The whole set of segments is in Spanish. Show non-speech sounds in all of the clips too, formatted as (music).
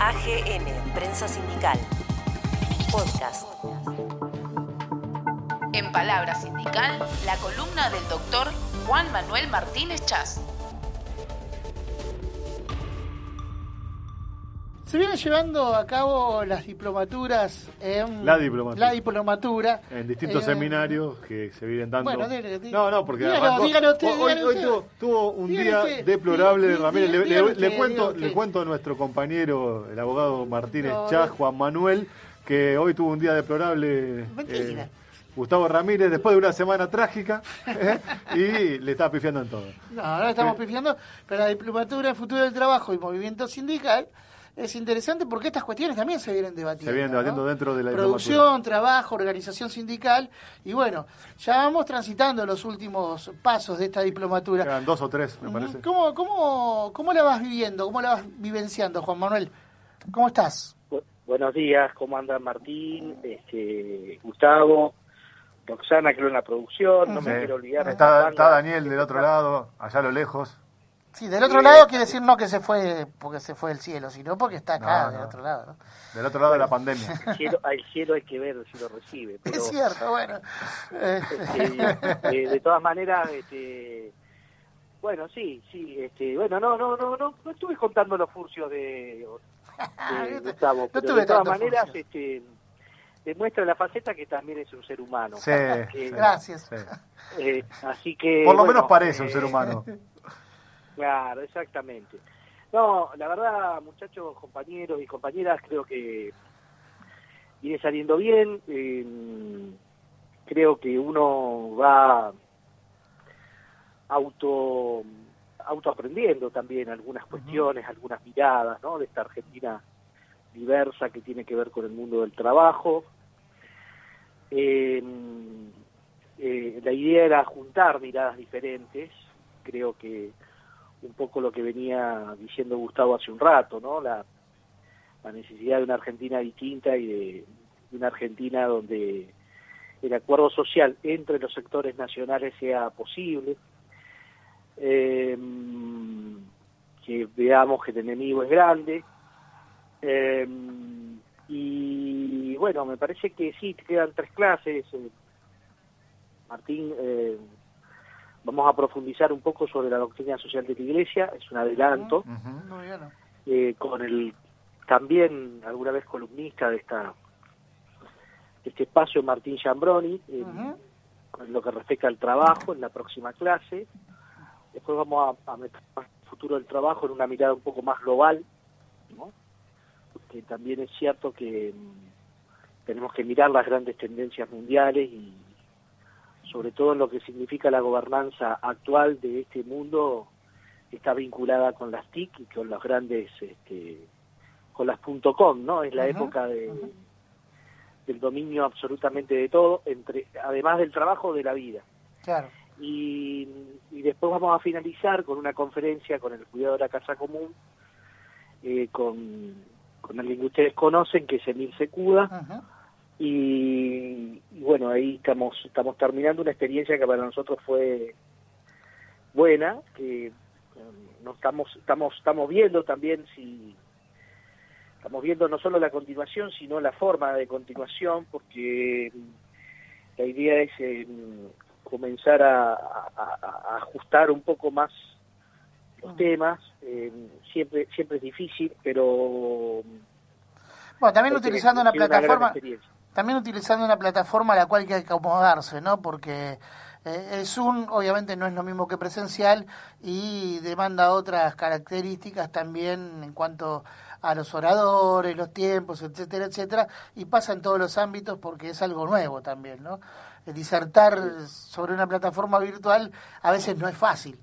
AGN, Prensa Sindical. Podcast. En Palabra Sindical, la columna del doctor Juan Manuel Martínez Chas. Se vienen llevando a cabo las diplomaturas en... La diplomatura. La diplomatura. En distintos Eh, seminarios que se vienen dando. Bueno, no, no, porque Dígalo, arrancó- dígalo usted, hoy, dígalo hoy usted. tuvo, tuvo un día usted. deplorable de Ramírez. Le, cuento, le cuento a nuestro compañero, el abogado Martínez No, no. Juan Manuel, que hoy tuvo un día deplorable. Eh, Gustavo Ramírez, después de una semana trágica, (laughs) eh, y le está pifiando en todo. No, no estamos Sí. pifiando, pero la diplomatura, el futuro del trabajo y movimiento sindical es interesante porque estas cuestiones también se vienen debatiendo. Se vienen debatiendo ¿no? dentro de la Producción, trabajo, organización sindical y bueno, ya vamos transitando los últimos pasos de esta diplomatura. Quedan dos o tres, me parece. ¿Cómo, cómo, ¿Cómo la vas viviendo? ¿Cómo la vas vivenciando, Juan Manuel? ¿Cómo estás? Bu- Buenos días, ¿cómo anda Martín? Este, Gustavo, Roxana, creo en la producción, no me quiero olvidar. de Está, está Daniel del otro lado, allá a lo lejos. Sí, del otro lado quiere decir no que se fue porque se fue del cielo, sino porque está acá, No, del otro lado. ¿no? Del otro lado de la pandemia. El cielo, al cielo hay que ver si lo recibe. Pero, Es cierto, bueno. Este, eh, de todas maneras, este, bueno, sí, sí, este, bueno, no, no, no, no, no estuve contando los furcios de, (laughs) de Gustavo, No pero de todas maneras, este, demuestra la faceta que también es un ser humano. Sí, Eh, sí. Gracias. Sí. eh, así que Por lo bueno, menos parece un eh, ser humano. (laughs) Claro, exactamente. No, la verdad, muchachos, compañeros y compañeras, creo que viene saliendo bien. eh, creo que uno va auto autoaprendiendo también algunas cuestiones, algunas miradas, ¿no? De esta Argentina diversa que tiene que ver con el mundo del trabajo. Eh, eh, la idea era juntar miradas diferentes. Creo que un poco lo que venía diciendo Gustavo hace un rato, ¿no? La, necesidad de una Argentina distinta y de, una Argentina donde el acuerdo social entre los sectores nacionales sea posible. Eh, que veamos que el enemigo es grande. Eh, y bueno, me parece que sí, quedan tres clases. eh, Martín, eh, vamos a profundizar un poco sobre la doctrina social de la Iglesia, es un adelanto, Ujú. Muy bien. eh, con el también alguna vez columnista de esta de este espacio Martín Chambroni, en, lo que respecta al trabajo en la próxima clase. Después vamos a, a meter el futuro del trabajo en una mirada un poco más global, ¿no? porque también es cierto que mm, tenemos que mirar las grandes tendencias mundiales y sobre todo en lo que significa la gobernanza actual de este mundo está vinculada con las TIC y con los grandes este, con las .com, ¿no? Es la época de, del dominio absolutamente de todo, entre además del trabajo de la vida. Claro. Y, y después vamos a finalizar con una conferencia con el cuidado de la casa común, eh, con, con alguien que ustedes conocen, que es Emil Secuda. Y, y bueno, ahí estamos, estamos terminando una experiencia que para nosotros fue buena, que eh, no estamos, estamos, estamos viendo también si estamos viendo no solo la continuación, sino la forma de continuación, porque mm, la idea es eh, comenzar a, a- a- a ajustar un poco más los temas. eh, siempre, siempre es difícil, pero Bueno, también utilizando una plataforma. También utilizando una plataforma a la cual hay que acomodarse, ¿no? Porque eh, el Zoom obviamente no es lo mismo que presencial y demanda otras características también en cuanto a los oradores, los tiempos, etcétera, etcétera, y pasa en todos los ámbitos porque es algo nuevo también, ¿no? Eh, Disertar sobre una plataforma virtual a veces no es fácil.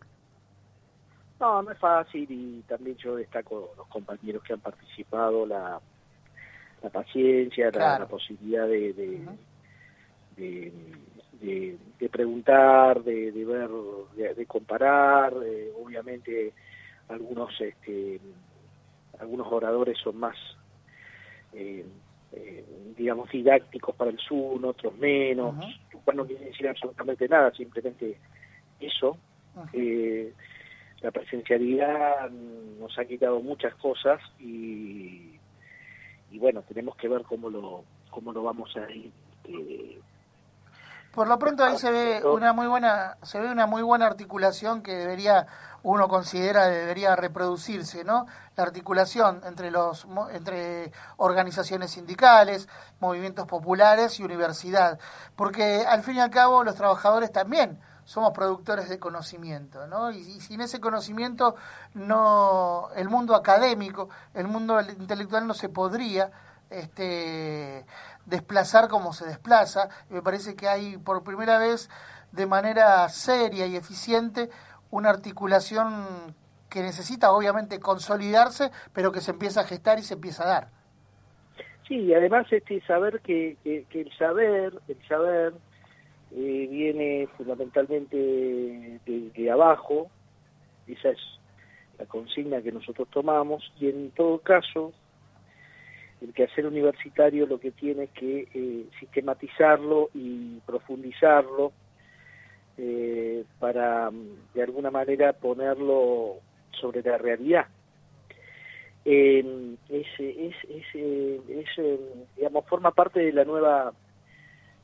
No, no es fácil y también yo destaco los compañeros que han participado, la, la paciencia, la- Claro. la, posibilidad de, de, Ujú. de, de- de preguntar, de, de ver, de, comparar. eh, obviamente algunos este, algunos oradores son más, eh, eh, digamos, didácticos para el Zoom, otros menos. Lo cual no quiere decir absolutamente nada, simplemente eso. Eh, la presencialidad nos ha quitado muchas cosas y, y bueno, tenemos que ver cómo lo, cómo lo vamos a ir. Eh, por lo pronto ahí se ve una muy buena, se ve una muy buena articulación que debería uno considera debería reproducirse, ¿no? La articulación entre los entre organizaciones sindicales, movimientos populares y universidad, porque al fin y al cabo los trabajadores también somos productores de conocimiento, ¿no? Y, y, sin ese conocimiento no el mundo académico, el mundo intelectual no se podría este desplazar como se desplaza. me parece que hay por primera vez de manera seria y eficiente una articulación que necesita obviamente consolidarse, pero que se empieza a gestar y se empieza a dar. Sí, y además este saber que, que, el saber, el saber eh, viene fundamentalmente de, de, abajo, esa es la consigna que nosotros tomamos, y en todo caso el quehacer universitario lo que tiene es que eh, sistematizarlo y profundizarlo eh, para de alguna manera ponerlo sobre la realidad. Eh, es, es, es, digamos, forma parte de la nueva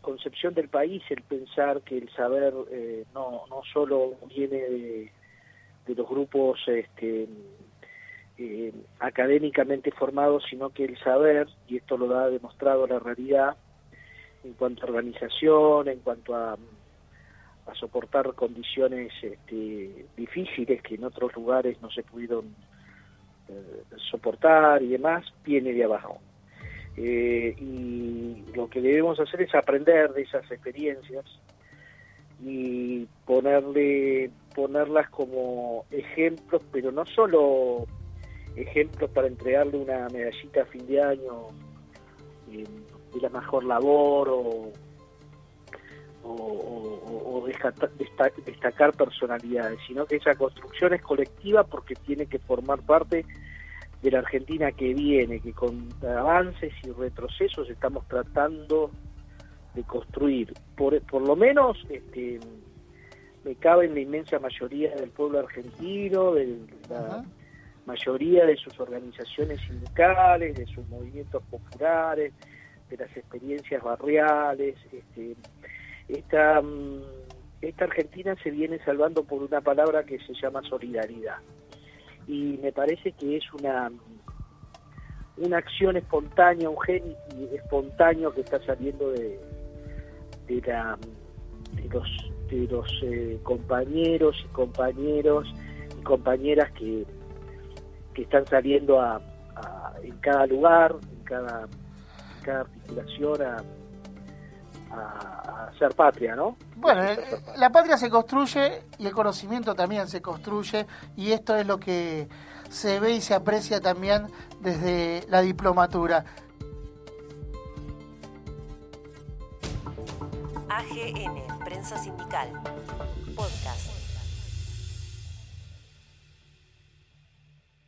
concepción del país el pensar que el saber no, no solo viene de, de los grupos este, eh, académicamente formado, sino que el saber, y esto lo ha demostrado la realidad, en cuanto a organización, en cuanto a, a soportar condiciones este, difíciles que en otros lugares no se pudieron eh, soportar y demás, viene de abajo. Eh, y lo que debemos hacer es aprender de esas experiencias y ponerle ponerlas como ejemplos, pero no solo ejemplos para entregarle una medallita a fin de año eh, de la mejor labor o, o, destacar, personalidades, sino que esa construcción es colectiva porque tiene que formar parte de la Argentina que viene, que con avances y retrocesos estamos tratando de construir. Por, por lo menos este, me cabe en la inmensa mayoría del pueblo argentino, de la, mayoría de sus organizaciones sindicales, de sus movimientos populares, de las experiencias barriales. Este, esta, mm, esta Argentina se viene salvando por una palabra que se llama solidaridad. Y me parece que es una, una acción espontánea, un gen espontáneo que está saliendo de, de, los, de los eh, compañeros y compañeros y compañeras que que están saliendo a, en cada lugar, en cada, cada articulación a, ser patria, ¿no? Bueno, eh, la patria se construye y el conocimiento también se construye y esto es lo que se ve y se aprecia también desde la diplomatura. AGN, Prensa Sindical, Podcast.